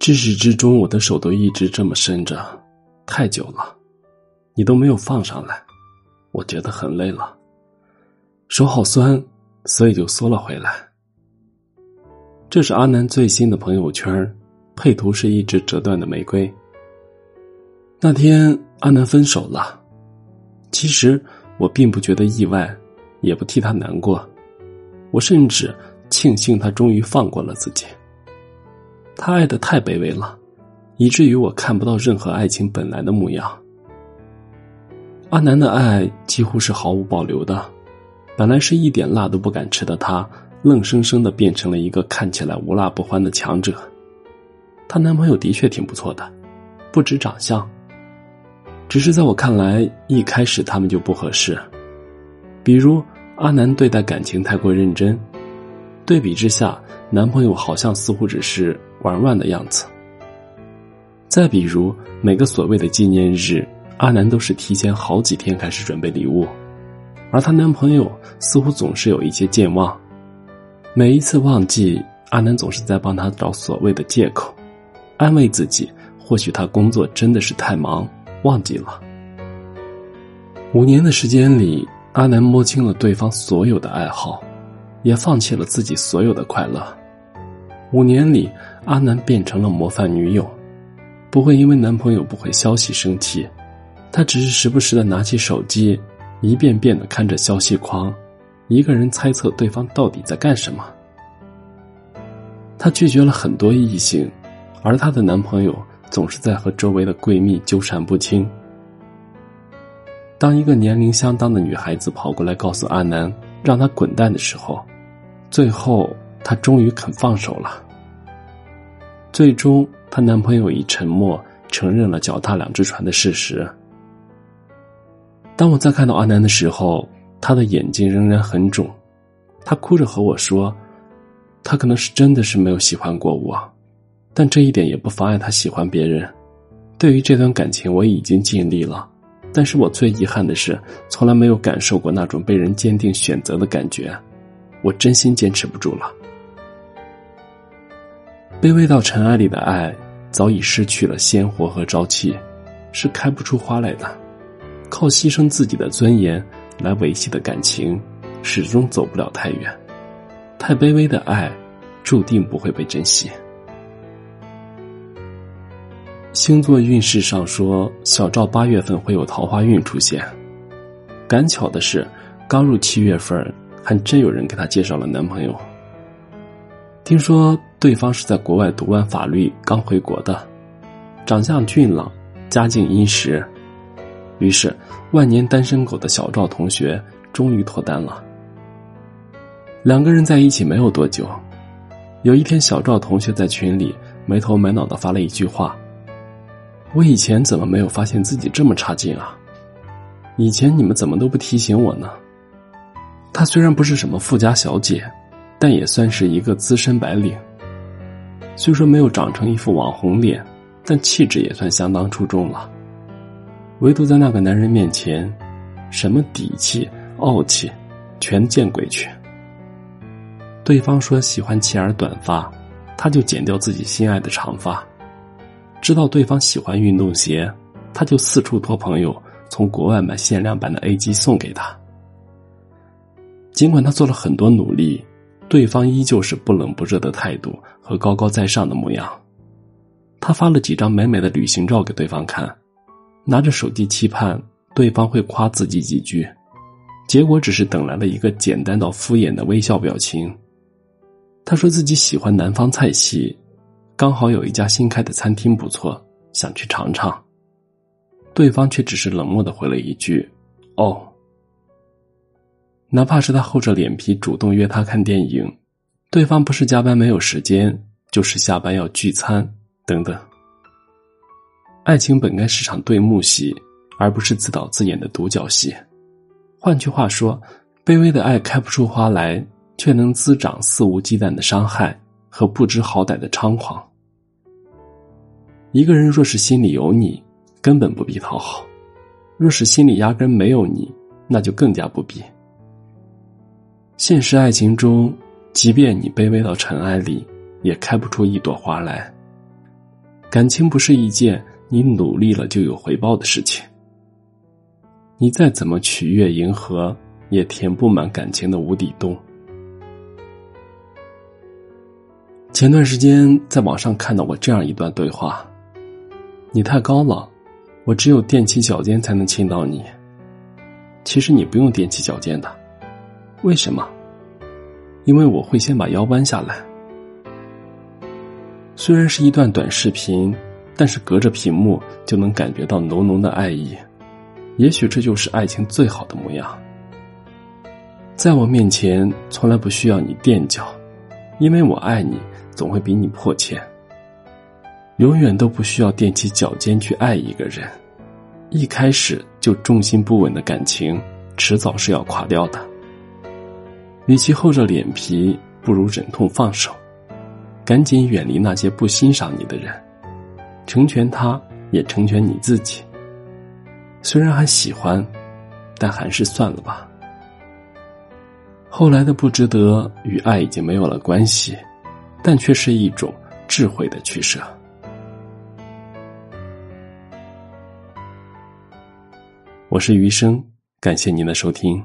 至始至终，我的手都一直这么伸着，太久了，你都没有放上来，我觉得很累了，手好酸，所以就缩了回来。这是阿南最新的朋友圈，配图是一只折断的玫瑰。那天阿南分手了，其实我并不觉得意外，也不替他难过，我甚至庆幸他终于放过了自己。他爱的太卑微了，以至于我看不到任何爱情本来的模样。阿南的爱几乎是毫无保留的，本来是一点辣都不敢吃的他，愣生生的变成了一个看起来无辣不欢的强者。她男朋友的确挺不错的，不止长相。只是在我看来，一开始他们就不合适。比如阿南对待感情太过认真，对比之下，男朋友好像似乎只是玩玩的样子。再比如每个所谓的纪念日，阿南都是提前好几天开始准备礼物，而她男朋友似乎总是有一些健忘。每一次忘记，阿南总是在帮他找所谓的借口，安慰自己，或许他工作真的是太忙。忘记了，五年的时间里，阿南摸清了对方所有的爱好，也放弃了自己所有的快乐。五年里，阿南变成了模范女友，不会因为男朋友不回消息生气，她只是时不时的拿起手机，一遍遍的看着消息框，一个人猜测对方到底在干什么。她拒绝了很多异性，而她的男朋友。总是在和周围的闺蜜纠缠不清。当一个年龄相当的女孩子跑过来告诉阿南让他滚蛋的时候，最后她终于肯放手了。最终，她男朋友以沉默承认了脚踏两只船的事实。当我再看到阿南的时候，他的眼睛仍然很肿，他哭着和我说：“他可能是真的是没有喜欢过我。”但这一点也不妨碍他喜欢别人。对于这段感情，我已经尽力了，但是我最遗憾的是，从来没有感受过那种被人坚定选择的感觉。我真心坚持不住了。卑微到尘埃里的爱，早已失去了鲜活和朝气，是开不出花来的。靠牺牲自己的尊严来维系的感情，始终走不了太远。太卑微的爱，注定不会被珍惜。星座运势上说，小赵八月份会有桃花运出现。赶巧的是，刚入七月份，还真有人给他介绍了男朋友。听说对方是在国外读完法律刚回国的，长相俊朗，家境殷实。于是，万年单身狗的小赵同学终于脱单了。两个人在一起没有多久，有一天，小赵同学在群里没头没脑的发了一句话。我以前怎么没有发现自己这么差劲啊？以前你们怎么都不提醒我呢？她虽然不是什么富家小姐，但也算是一个资深白领。虽说没有长成一副网红脸，但气质也算相当出众了。唯独在那个男人面前，什么底气、傲气，全见鬼去。对方说喜欢齐耳短发，他就剪掉自己心爱的长发。知道对方喜欢运动鞋，他就四处托朋友从国外买限量版的 A 级送给他。尽管他做了很多努力，对方依旧是不冷不热的态度和高高在上的模样。他发了几张美美的旅行照给对方看，拿着手机期盼对方会夸自己几句，结果只是等来了一个简单到敷衍的微笑表情。他说自己喜欢南方菜系。刚好有一家新开的餐厅不错，想去尝尝。对方却只是冷漠的回了一句：“哦。”哪怕是他厚着脸皮主动约他看电影，对方不是加班没有时间，就是下班要聚餐等等。爱情本该是场对幕戏，而不是自导自演的独角戏。换句话说，卑微的爱开不出花来，却能滋长肆无忌惮的伤害和不知好歹的猖狂。一个人若是心里有你，根本不必讨好；若是心里压根没有你，那就更加不必。现实爱情中，即便你卑微到尘埃里，也开不出一朵花来。感情不是一件你努力了就有回报的事情。你再怎么取悦迎合，也填不满感情的无底洞。前段时间在网上看到过这样一段对话：“你太高了，我只有踮起脚尖才能亲到你。其实你不用踮起脚尖的，为什么？因为我会先把腰弯下来。”虽然是一段短视频，但是隔着屏幕就能感觉到浓浓的爱意。也许这就是爱情最好的模样。在我面前，从来不需要你垫脚，因为我爱你。总会比你迫切。永远都不需要踮起脚尖去爱一个人，一开始就重心不稳的感情，迟早是要垮掉的。与其厚着脸皮，不如忍痛放手，赶紧远离那些不欣赏你的人，成全他，也成全你自己。虽然还喜欢，但还是算了吧。后来的不值得，与爱已经没有了关系。但却是一种智慧的取舍。我是余生，感谢您的收听。